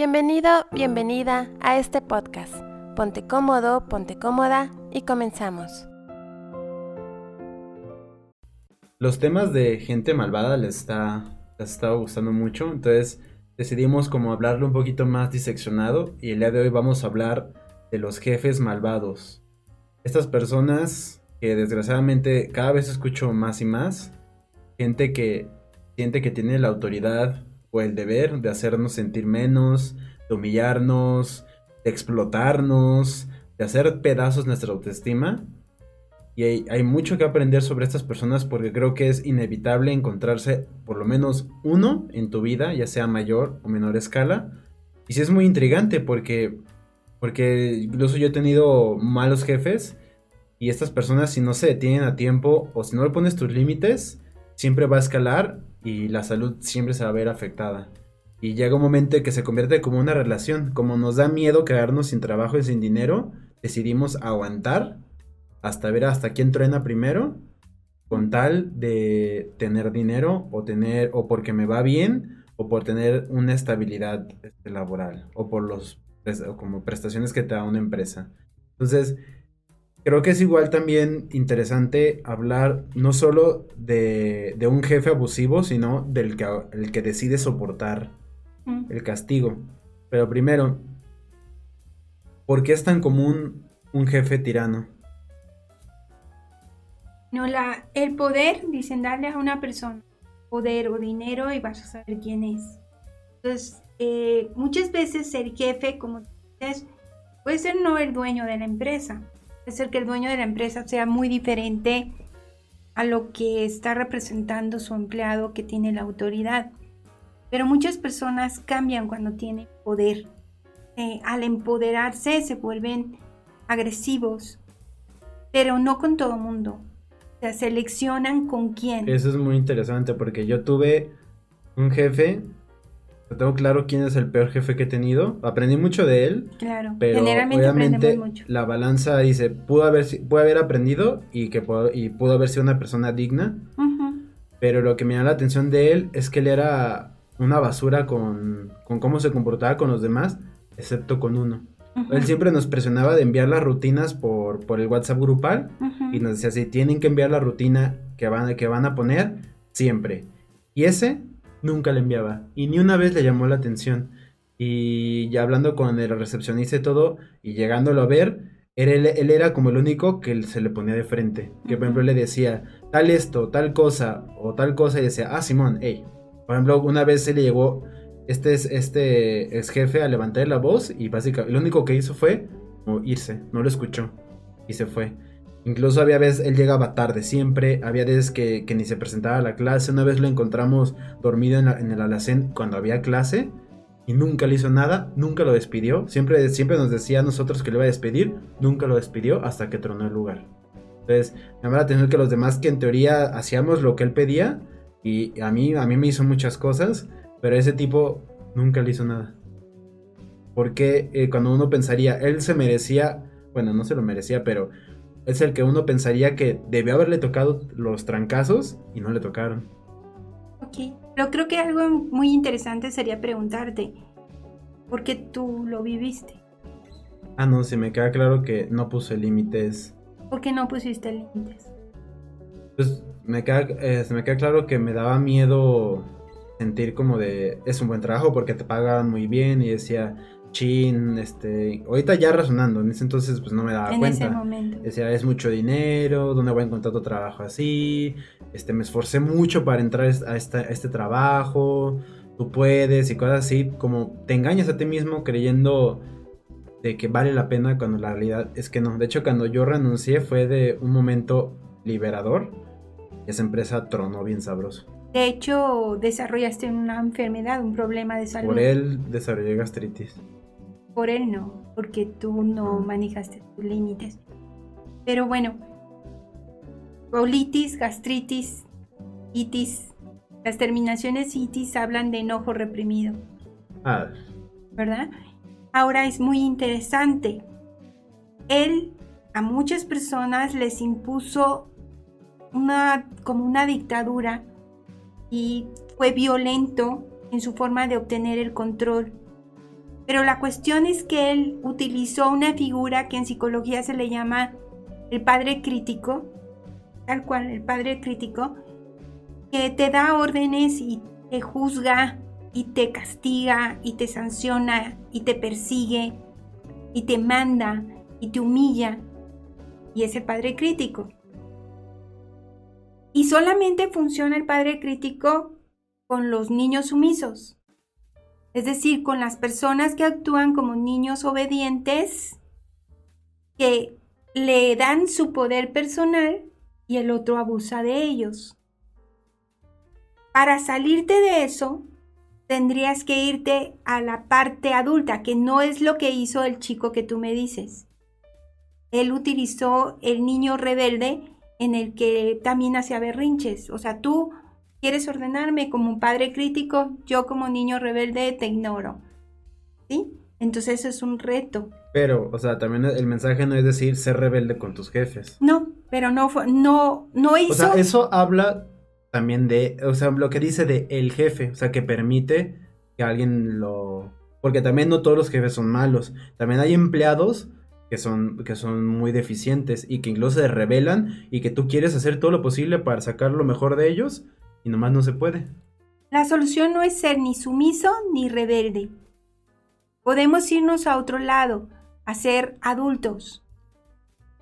Bienvenido, bienvenida a este podcast. Ponte cómodo, ponte cómoda y comenzamos. Los temas de gente malvada les está les estaba gustando mucho, entonces decidimos como hablarlo un poquito más diseccionado y el día de hoy vamos a hablar de los jefes malvados. Estas personas que desgraciadamente cada vez escucho más y más, gente que siente que tiene la autoridad o el deber de hacernos sentir menos, de humillarnos, de explotarnos, de hacer pedazos nuestra autoestima. Y hay, mucho que aprender sobre estas personas porque creo que es inevitable encontrarse por lo menos uno en tu vida, ya sea mayor o menor escala. Y sí es muy intrigante porque, porque incluso yo he tenido malos jefes y estas personas si no se detienen a tiempo o si no le pones tus límites, siempre va a escalar y la salud siempre se va a ver afectada. Y llega un momento en que se convierte como una relación, como nos da miedo quedarnos sin trabajo y sin dinero, decidimos aguantar hasta ver hasta quién truena primero, con tal de tener dinero o tener o porque me va bien o por tener una estabilidad este, laboral o por los como prestaciones que te da una empresa. Entonces, creo que es igual también interesante hablar no solo de, de un jefe abusivo, sino del que, el que decide soportar mm. el castigo. Pero primero, ¿por qué es tan común un jefe tirano? No, la, el poder, dicen darle a una persona poder o dinero y vas a saber quién es. Entonces, eh, muchas veces el jefe, como dices, puede ser no el dueño de la empresa, puede ser que el dueño de la empresa sea muy diferente a lo que está representando su empleado que tiene la autoridad. Pero muchas personas cambian cuando tienen poder. Eh, al empoderarse se vuelven agresivos, pero no con todo mundo sea, seleccionan con quién. Eso es muy interesante porque yo tuve un jefe, tengo claro quién es el peor jefe que he tenido, aprendí mucho de él. Claro, pero obviamente mucho. la balanza dice, pudo haber, pudo haber aprendido y, que pudo, y pudo haber sido una persona digna, pero lo que me llama la atención de él es que él era una basura con, con cómo se comportaba con los demás, excepto con uno. Él siempre nos presionaba de enviar las rutinas por, por el WhatsApp grupal y nos decía, si tienen que enviar la rutina que van, que van a poner, siempre. Y ese nunca le enviaba y ni una vez le llamó la atención. Y ya hablando con el recepcionista y todo, y llegándolo a ver, él, él, era como el único que se le ponía de frente. Que por ejemplo le decía, tal esto, tal cosa, o tal cosa, y decía, ah, Simón, hey. Por ejemplo, una vez se le llegó este, es, este ex jefe a levantar la voz y básicamente lo único que hizo fue irse, no lo escuchó y se fue. Incluso había veces él llegaba tarde siempre, había veces que, ni se presentaba a la clase, una vez lo encontramos dormido en, el alacén cuando había clase y nunca le hizo nada, nunca lo despidió, siempre, siempre nos decía a nosotros que le iba a despedir, nunca lo despidió hasta que tronó el lugar. Entonces, me llama la atención que los demás que en teoría hacíamos lo que él pedía y a mí, a mí me hizo muchas cosas, pero ese tipo nunca le hizo nada. Porque eh, cuando uno pensaría, él se merecía, bueno, no se lo merecía, pero es el que uno pensaría que debió haberle tocado los trancazos y no le tocaron. Ok, pero creo que algo muy interesante sería preguntarte, ¿por qué tú lo viviste? Ah, no, se me queda claro que no puse límites. ¿Por qué no pusiste límites? Pues me queda, eh, se me queda claro que me daba miedo sentir como de es un buen trabajo porque te pagan muy bien y decía chin este ahorita ya razonando en ese entonces pues no me daba en cuenta ese momento. decía es mucho dinero dónde voy a encontrar otro trabajo así este me esforcé mucho para entrar a, este trabajo tú puedes y cosas así como te engañas a ti mismo creyendo de que vale la pena cuando la realidad es que no de hecho cuando yo renuncié fue de un momento liberador esa empresa tronó bien sabroso de hecho, desarrollaste una enfermedad, un problema de salud. Por él desarrollé gastritis. Por él no, porque tú no manejaste tus límites. Pero bueno, colitis, gastritis, itis. Las terminaciones itis hablan de enojo reprimido. Ah. ¿Verdad? Ahora es muy interesante. Él a muchas personas les impuso una como una dictadura y fue violento en su forma de obtener el control. Pero la cuestión es que él utilizó una figura que en psicología se le llama el padre crítico, tal cual, el padre crítico, que te da órdenes y te juzga y te castiga y te sanciona y te persigue y te manda y te humilla. Y es el padre crítico. Y solamente funciona el padre crítico con los niños sumisos es decir, con las personas que actúan como niños obedientes, que le dan su poder personal y el otro abusa de ellos. Para salirte de eso, tendrías que irte a la parte adulta, que no es lo que hizo el chico que tú me dices. Él utilizó el niño rebelde en el que también hacía berrinches. O sea, tú quieres ordenarme como un padre crítico, yo como niño rebelde te ignoro. ¿Sí? Entonces eso es un reto. Pero, o sea, también el mensaje no es decir ser rebelde con tus jefes. No, pero no fue, no, no hizo. O sea, eso habla también de, o sea, lo que dice de el jefe, o sea, que permite que alguien lo, porque también no todos los jefes son malos. También hay empleados que son, que son muy deficientes y que incluso se rebelan y que tú quieres hacer todo lo posible para sacar lo mejor de ellos y nomás no se puede. La solución no es ser ni sumiso ni rebelde. Podemos irnos a otro lado, a ser adultos.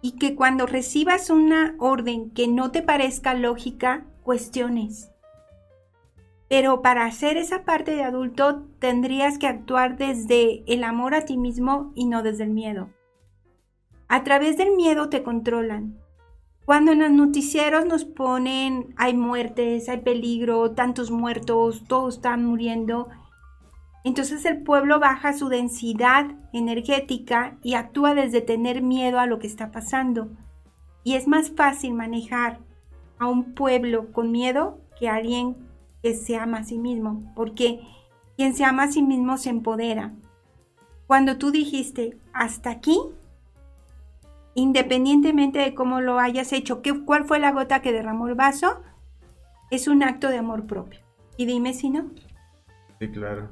Y que cuando recibas una orden que no te parezca lógica, cuestiones. Pero para hacer esa parte de adulto tendrías que actuar desde el amor a ti mismo y no desde el miedo. A través del miedo te controlan, cuando en los noticieros nos ponen hay muertes, hay peligro, tantos muertos, todos están muriendo, entonces el pueblo baja su densidad energética y actúa desde tener miedo a lo que está pasando. Y es más fácil manejar a un pueblo con miedo que a alguien que se ama a sí mismo, porque quien se ama a sí mismo se empodera. Cuando tú dijiste, hasta aquí, independientemente de cómo lo hayas hecho, ¿qué, ¿cuál fue la gota que derramó el vaso? Es un acto de amor propio. Y dime si no. Sí, claro.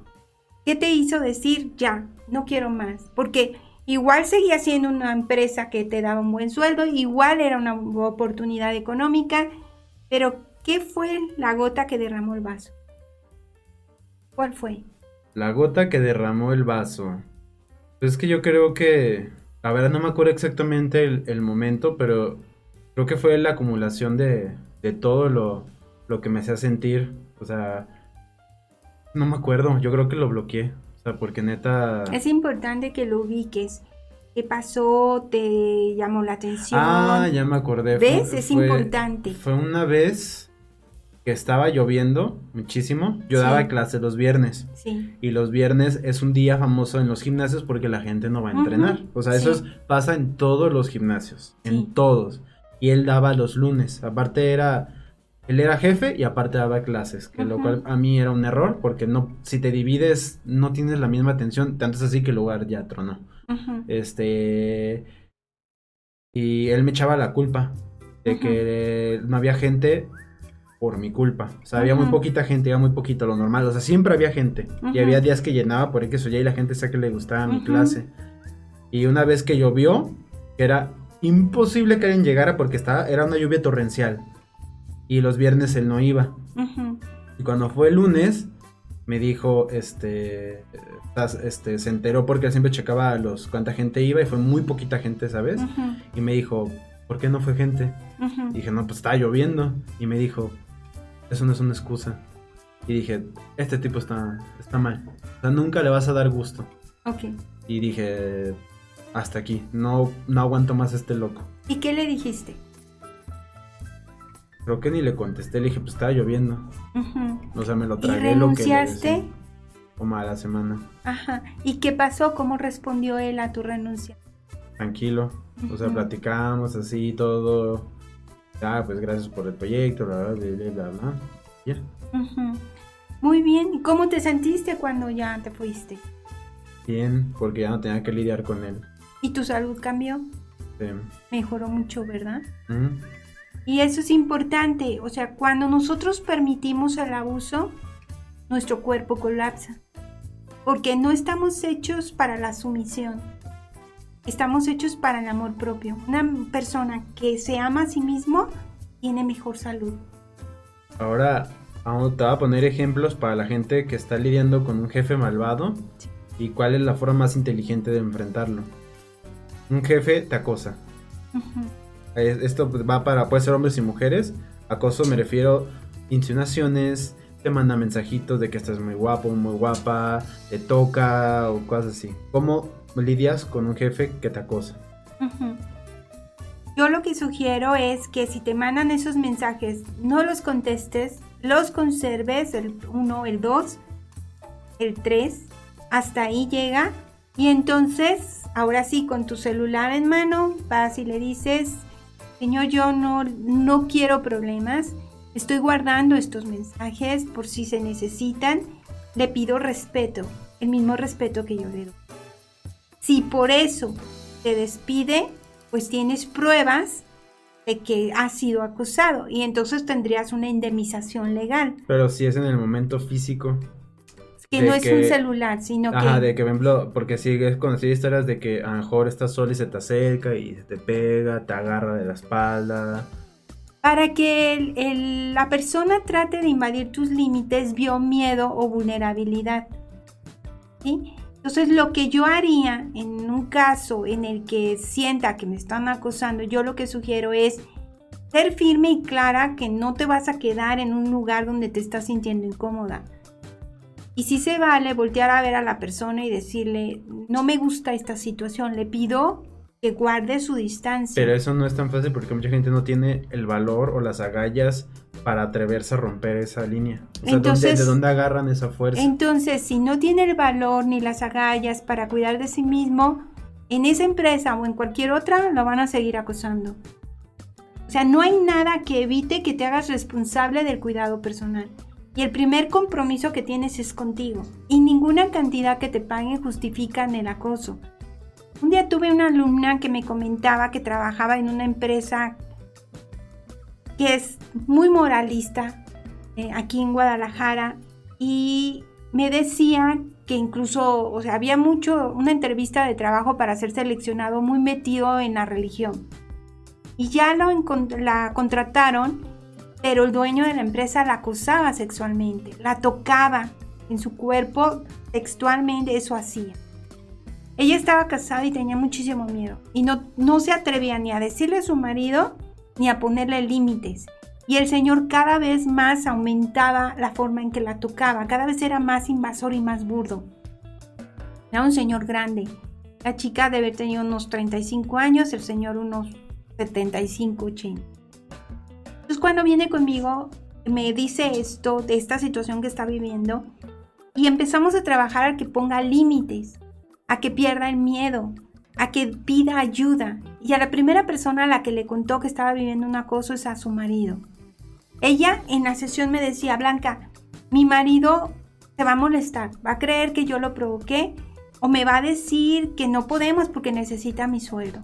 ¿Qué te hizo decir ya, no quiero más? Porque igual seguía siendo una empresa que te daba un buen sueldo, igual era una oportunidad económica, pero ¿qué fue la gota que derramó el vaso? ¿Cuál fue? La gota que derramó el vaso. Pues es que yo creo que a ver, no me acuerdo exactamente el, momento, pero creo que fue la acumulación de, todo lo, que me hacía sentir. O sea, no me acuerdo, yo creo que lo bloqueé. O sea, porque neta... Es importante que lo ubiques. ¿Qué pasó? ¿Te llamó la atención? Ah, ya me acordé. ¿Ves? es importante. Fue una vez que estaba lloviendo muchísimo, yo daba clase los viernes. Sí. Y los viernes es un día famoso en los gimnasios porque la gente no va a entrenar. O sea, eso pasa en todos los gimnasios, en todos. Y él daba los lunes. Aparte era, él era jefe y aparte daba clases, que lo cual a mí era un error porque no, si te divides no tienes la misma atención, tanto es así que el lugar ya tronó. Este... Y él me echaba la culpa de que no había gente por mi culpa. O sea, había muy poquita gente, había muy poquito lo normal. O sea, siempre había gente. Y había días que llenaba por eso ya y la gente sabía que le gustaba mi clase. Y una vez que llovió, era imposible que alguien llegara porque estaba, era una lluvia torrencial. Y los viernes él no iba. Y cuando fue el lunes, me dijo, este, este, se enteró porque él siempre checaba los cuánta gente iba y fue muy poquita gente, ¿sabes? Y me dijo, ¿por qué no fue gente? dije, no, pues estaba lloviendo. Y me dijo, eso no es una excusa. Y dije, este tipo está, está mal. O sea, nunca le vas a dar gusto. Ok. Y dije, hasta aquí, no, no aguanto más a este loco. ¿Y qué le dijiste? Creo que ni le contesté, le dije, pues estaba lloviendo. O sea, me lo tragué. ¿Y renunciaste? como a la semana. Ajá. ¿Y qué pasó? ¿Cómo respondió él a tu renuncia? Tranquilo. O sea, platicamos así, todo ah, pues gracias por el proyecto, bla, bla, bla, bla, Ya. Muy bien. ¿Y cómo te sentiste cuando ya te fuiste? Bien, porque ya no tenía que lidiar con él. ¿Y tu salud cambió? Sí. Mejoró mucho, ¿verdad? Y eso es importante. O sea, cuando nosotros permitimos el abuso, nuestro cuerpo colapsa. porque no estamos hechos para la sumisión. Estamos hechos para el amor propio. Una persona que se ama a sí mismo tiene mejor salud. Ahora te voy a poner ejemplos para la gente que está lidiando con un jefe malvado y cuál es la forma más inteligente de enfrentarlo. Un jefe te acosa. Esto va para, puede ser hombres y mujeres. Acoso me refiero insinuaciones, te manda mensajitos de que estás muy guapo, muy guapa, te toca o cosas así. ¿Cómo lidias con un jefe que te acosa? Yo lo que sugiero es que si te mandan esos mensajes, no los contestes, los conserves, el 1, el 2, el 3, hasta ahí llega. Y entonces, ahora sí, con tu celular en mano, vas y le dices, Señor, yo no, no quiero problemas, estoy guardando estos mensajes por si se necesitan, le pido respeto, el mismo respeto que yo le doy. Si por eso te despide, pues tienes pruebas de que has sido acusado y entonces tendrías una indemnización legal. Pero si es en el momento físico. Que no es un celular, sino que... Ajá, de que, por ejemplo, porque si es conocido historias de que a lo mejor estás sola y se te acerca y se te pega, te agarra de la espalda. Para que la persona trate de invadir tus límites, vio miedo o vulnerabilidad. ¿Sí? Entonces, lo que yo haría en un caso en el que sienta que me están acosando, yo lo que sugiero es ser firme y clara que no te vas a quedar en un lugar donde te estás sintiendo incómoda y si se vale voltear a ver a la persona y decirle, no me gusta esta situación, le pido que guarde su distancia. Pero eso no es tan fácil porque mucha gente no tiene el valor o las agallas para atreverse a romper esa línea. O sea, ¿de dónde agarran esa fuerza? Entonces, si no tiene el valor ni las agallas para cuidar de sí mismo, en esa empresa o en cualquier otra lo van a seguir acosando. O sea, no hay nada que evite que te hagas responsable del cuidado personal. Y el primer compromiso que tienes es contigo. Y ninguna cantidad que te paguen justifica el acoso. Un día tuve una alumna que me comentaba que trabajaba en una empresa que es muy moralista eh, aquí en Guadalajara y me decía que incluso, o sea, había mucho, una entrevista de trabajo para ser seleccionado muy metido en la religión. Y ya lo la contrataron pero el dueño de la empresa la acusaba sexualmente, la tocaba en su cuerpo textualmente, eso hacía. Ella estaba casada y tenía muchísimo miedo y no, no se atrevía ni a decirle a su marido ni a ponerle límites. Y el Señor cada vez más aumentaba la forma en que la tocaba, cada vez era más invasor y más burdo. Era un señor grande. La chica debe haber tenido unos 35 años, el señor unos 75, 80. Entonces cuando viene conmigo, me dice esto, de esta situación que está viviendo, y empezamos a trabajar a que ponga límites, a que pierda el miedo, a que pida ayuda. Y a la primera persona a la que le contó que estaba viviendo un acoso es a su marido. Ella en la sesión me decía, Blanca, mi marido se va a molestar, va a creer que yo lo provoqué o me va a decir que no podemos porque necesita mi sueldo.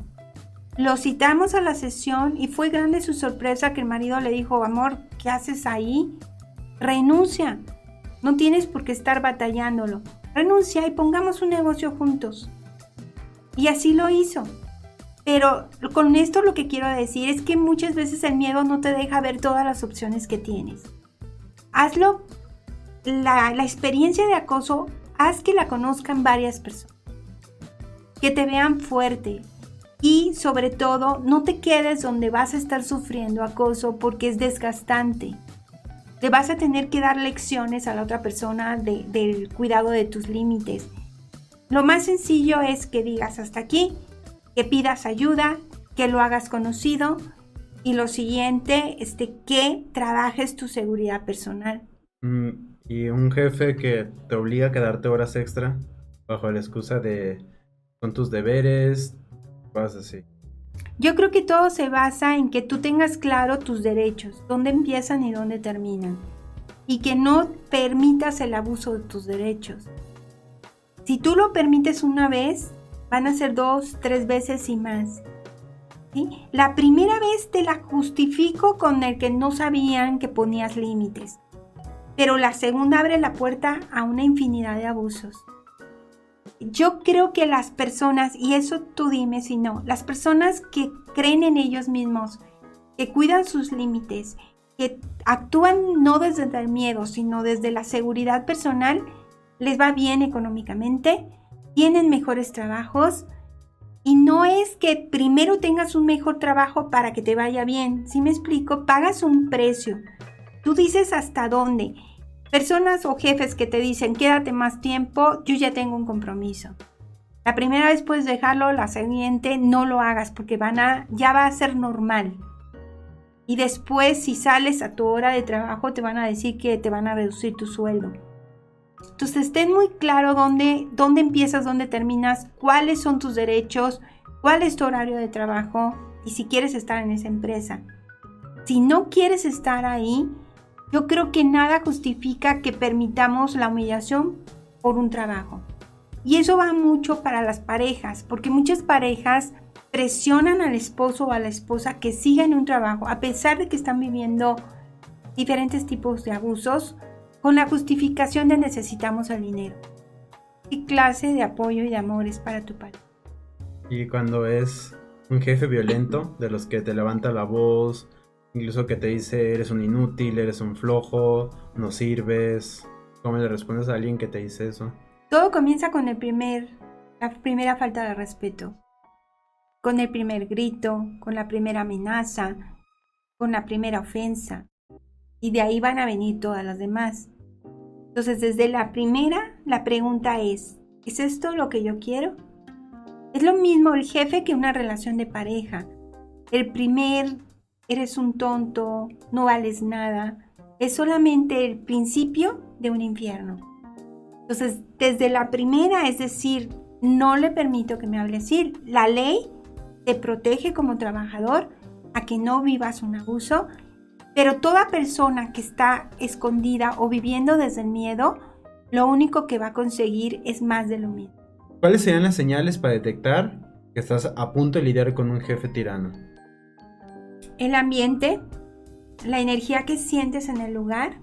Lo citamos a la sesión y fue grande su sorpresa que el marido le dijo, amor, ¿qué haces ahí? Renuncia. No tienes por qué estar batallándolo. Renuncia y pongamos un negocio juntos. Y así lo hizo. Pero con esto lo que quiero decir es que muchas veces el miedo no te deja ver todas las opciones que tienes. Hazlo, la, experiencia de acoso, haz que la conozcan varias personas. Que te vean fuerte, y sobre todo, no te quedes donde vas a estar sufriendo acoso porque es desgastante. Te vas a tener que dar lecciones a la otra persona del cuidado de tus límites. Lo más sencillo es que digas hasta aquí, que pidas ayuda, que lo hagas conocido y lo siguiente, este, que trabajes tu seguridad personal. Mm, y un jefe que te obliga a quedarte horas extra bajo la excusa de con tus deberes, así. Yo creo que todo se basa en que tú tengas claro tus derechos, dónde empiezan y dónde terminan, y que no permitas el abuso de tus derechos. Si tú lo permites una vez, van a ser dos, tres veces y más. La primera vez te la justifico con el que no sabían que ponías límites, pero la segunda abre la puerta a una infinidad de abusos. yo creo que las personas, y eso tú dime si no, las personas que creen en ellos mismos, que cuidan sus límites, que actúan no desde el miedo, sino desde la seguridad personal, les va bien económicamente, tienen mejores trabajos y no es que primero tengas un mejor trabajo para que te vaya bien. Si me explico, pagas un precio. Tú dices hasta dónde. Personas o jefes que te dicen, quédate más tiempo, yo ya tengo un compromiso. La primera vez puedes dejarlo, la siguiente no lo hagas porque van a, ya va a ser normal. Y después, si sales a tu hora de trabajo, te van a decir que te van a reducir tu sueldo. Entonces, estén muy claro dónde, dónde empiezas, dónde terminas, cuáles son tus derechos, cuál es tu horario de trabajo y si quieres estar en esa empresa. Si no quieres estar ahí, yo creo que nada justifica que permitamos la humillación por un trabajo. Y eso va mucho para las parejas, porque muchas parejas presionan al esposo o a la esposa que siga en un trabajo, a pesar de que están viviendo diferentes tipos de abusos, con la justificación de necesitamos el dinero. ¿Qué clase de apoyo y de amor es para tu pareja? Y cuando es un jefe violento, de los que te levanta la voz, incluso que te dice eres un inútil, eres un flojo, no sirves, ¿cómo le respondes a alguien que te dice eso? Todo comienza con el primer, la primera falta de respeto, con el primer grito, con la primera amenaza, con la primera ofensa. Y de ahí van a venir todas las demás. Entonces, desde la primera, la pregunta es, ¿es esto lo que yo quiero? Es lo mismo el jefe que una relación de pareja. El primer, eres un tonto, no vales nada, es solamente el principio de un infierno. Entonces, desde la primera, es decir, no le permito que me hable así. La ley te protege como trabajador a que no vivas un abuso pero toda persona que está escondida o viviendo desde el miedo, lo único que va a conseguir es más de lo mismo. ¿Cuáles serían las señales para detectar que estás a punto de lidiar con un jefe tirano? El ambiente, la energía que sientes en el lugar,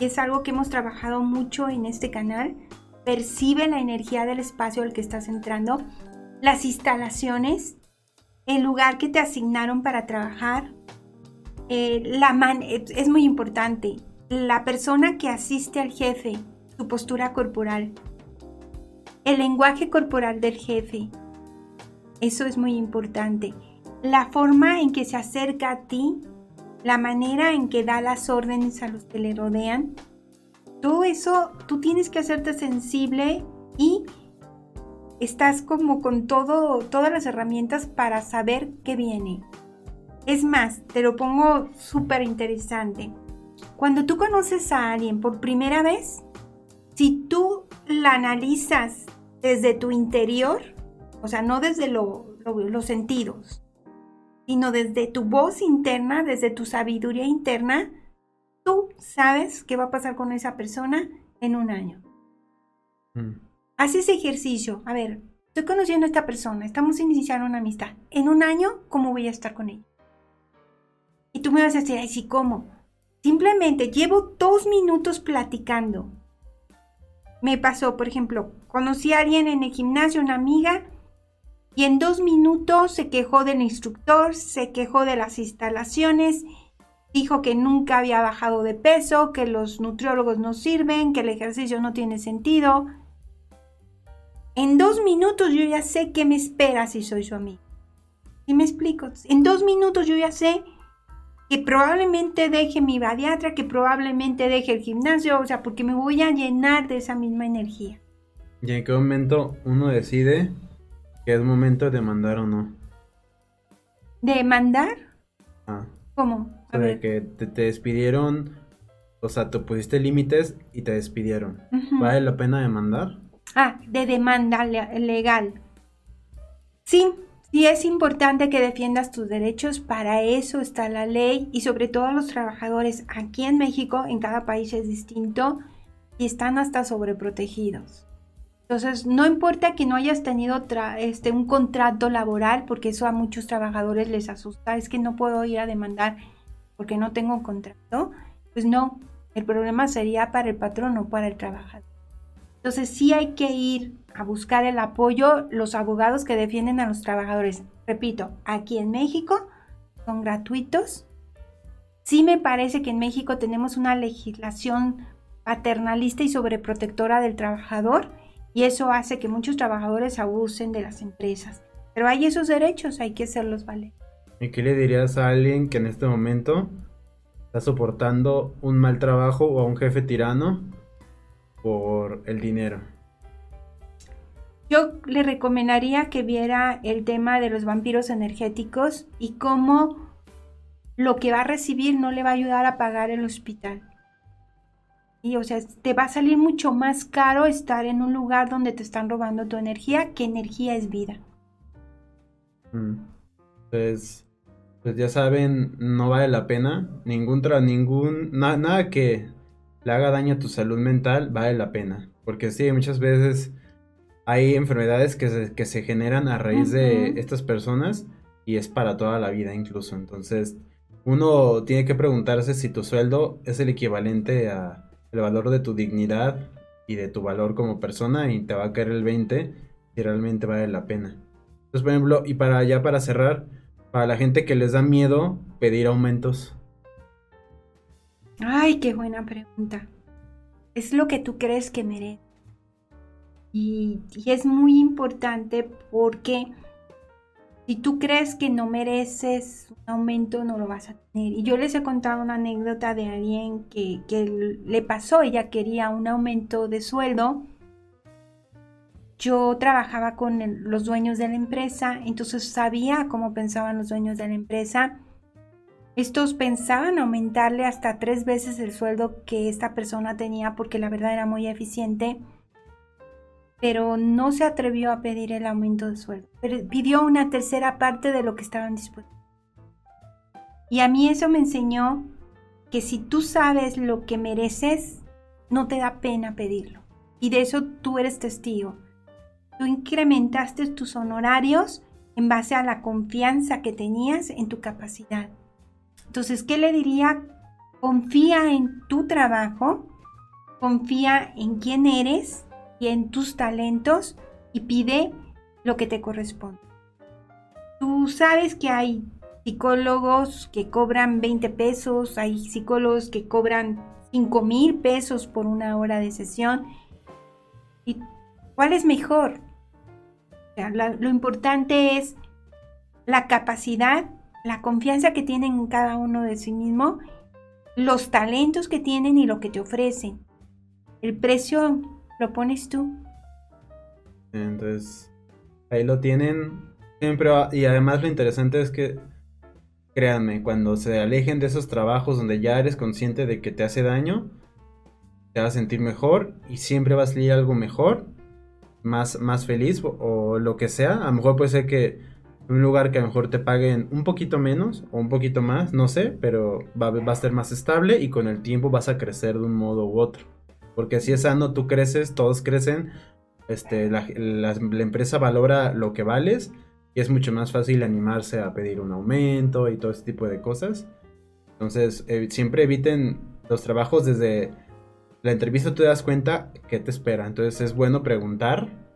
es algo que hemos trabajado mucho en este canal. Percibe la energía del espacio al que estás entrando, las instalaciones, el lugar que te asignaron para trabajar, eh, la man es muy importante. La persona que asiste al jefe, su postura corporal, el lenguaje corporal del jefe, eso es muy importante. La forma en que se acerca a ti, la manera en que da las órdenes a los que le rodean, todo eso tú tienes que hacerte sensible y estás como con todo, todas las herramientas para saber qué viene. Es más, te lo pongo súper interesante. Cuando tú conoces a alguien por primera vez, si tú la analizas desde tu interior, o sea, no desde los sentidos, sino desde tu voz interna, desde tu sabiduría interna, tú sabes qué va a pasar con esa persona en un año. Mm. Haz ese ejercicio. A ver, estoy conociendo a esta persona, estamos iniciando una amistad. En un año, ¿cómo voy a estar con ella? Y tú me vas a decir, ay, sí, ¿cómo? Simplemente llevo dos minutos platicando. Me pasó, por ejemplo, conocí a alguien en el gimnasio, una amiga, y en dos minutos se quejó del instructor, se quejó de las instalaciones, dijo que nunca había bajado de peso, que los nutriólogos no sirven, que el ejercicio no tiene sentido. En dos minutos yo ya sé qué me espera si soy su amiga. ¿Sí me explico? En dos minutos yo ya sé que probablemente deje mi bariatra, que probablemente deje el gimnasio, o sea, porque me voy a llenar de esa misma energía. ¿Y en qué momento uno decide que es momento de mandar o no? ¿De mandar? Ah. ¿Cómo? o sea, que te, despidieron, o sea, tú pusiste límites y te despidieron. ¿Vale la pena demandar? Ah, de demanda legal. Sí, y es importante que defiendas tus derechos, para eso está la ley y sobre todo los trabajadores aquí en México, en cada país es distinto y están hasta sobreprotegidos. Entonces, no importa que no hayas tenido este, un contrato laboral, porque eso a muchos trabajadores les asusta, es que no puedo ir a demandar porque no tengo un contrato, pues no, el problema sería para el patrón, no para el trabajador. Entonces sí hay que ir a buscar el apoyo, los abogados que defienden a los trabajadores. Repito, aquí en México son gratuitos. Sí me parece que en México tenemos una legislación paternalista y sobreprotectora del trabajador y eso hace que muchos trabajadores abusen de las empresas. Pero hay esos derechos, hay que hacerlos valer. ¿Y qué le dirías a alguien que en este momento está soportando un mal trabajo o a un jefe tirano por el dinero? Yo le recomendaría que viera el tema de los vampiros energéticos y cómo lo que va a recibir no le va a ayudar a pagar el hospital. Y o sea, te va a salir mucho más caro estar en un lugar donde te están robando tu energía, que energía es vida. Mm. Pues, pues ya saben, no vale la pena. Ningún tra ningún nada que le haga daño a tu salud mental vale la pena. Porque sí, muchas veces hay enfermedades que se, que se generan a raíz de estas personas y es para toda la vida incluso. Entonces, uno tiene que preguntarse si tu sueldo es el equivalente a el valor de tu dignidad y de tu valor como persona y te va a caer el 20 si realmente vale la pena. Entonces, por ejemplo, y para ya para cerrar, para la gente que les da miedo pedir aumentos. Ay, qué buena pregunta. Es lo que tú crees que merece. Y, es muy importante porque si tú crees que no mereces un aumento, no lo vas a tener. Y yo les he contado una anécdota de alguien que, que le pasó, ella quería un aumento de sueldo. Yo trabajaba con los dueños de la empresa, entonces sabía cómo pensaban los dueños de la empresa. Estos pensaban aumentarle hasta tres veces el sueldo que esta persona tenía porque la verdad era muy eficiente pero no se atrevió a pedir el aumento de sueldo. Pidió una tercera parte de lo que estaban dispuestos. Y a mí eso me enseñó que si tú sabes lo que mereces, no te da pena pedirlo. Y de eso tú eres testigo. Tú incrementaste tus honorarios en base a la confianza que tenías en tu capacidad. Entonces, ¿qué le diría? Confía en tu trabajo, confía en quién eres y en tus talentos y pide lo que te corresponde. Tú sabes que hay psicólogos que cobran 20 pesos, hay psicólogos que cobran 5 mil pesos por una hora de sesión. ¿Y cuál es mejor? lo importante es la capacidad, la confianza que tienen en cada uno de sí mismo, los talentos que tienen y lo que te ofrecen. El precio lo pones tú. Entonces, ahí lo tienen. Siempre y además lo interesante es que, créanme, cuando se alejen de esos trabajos donde ya eres consciente de que te hace daño, te vas a sentir mejor y siempre va a salir algo mejor, más, más feliz o, lo que sea. A lo mejor puede ser que un lugar que a lo mejor te paguen un poquito menos o un poquito más, no sé, pero va, a ser más estable y con el tiempo vas a crecer de un modo u otro. Porque si es sano, tú creces, todos crecen, este, la, empresa valora lo que vales y es mucho más fácil animarse a pedir un aumento y todo ese tipo de cosas. Entonces, eh, siempre eviten los trabajos desde la entrevista, tú te das cuenta qué te espera. Entonces, es bueno preguntar.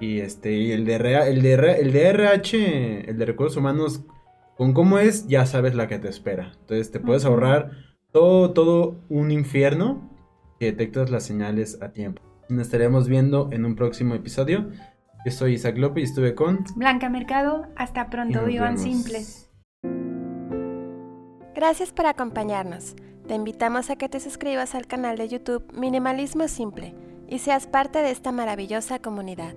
Y este, el de, el de, el de RH, el de recursos humanos, con cómo es, ya sabes la que te espera. Entonces, te puedes ahorrar todo, todo un infierno que detectas las señales a tiempo. Nos estaremos viendo en un próximo episodio. Yo soy Isaac López y estuve con Blanca Mercado. Hasta pronto, vivan simples. Gracias por acompañarnos. Te invitamos a que te suscribas al canal de YouTube Minimalismo Simple y seas parte de esta maravillosa comunidad.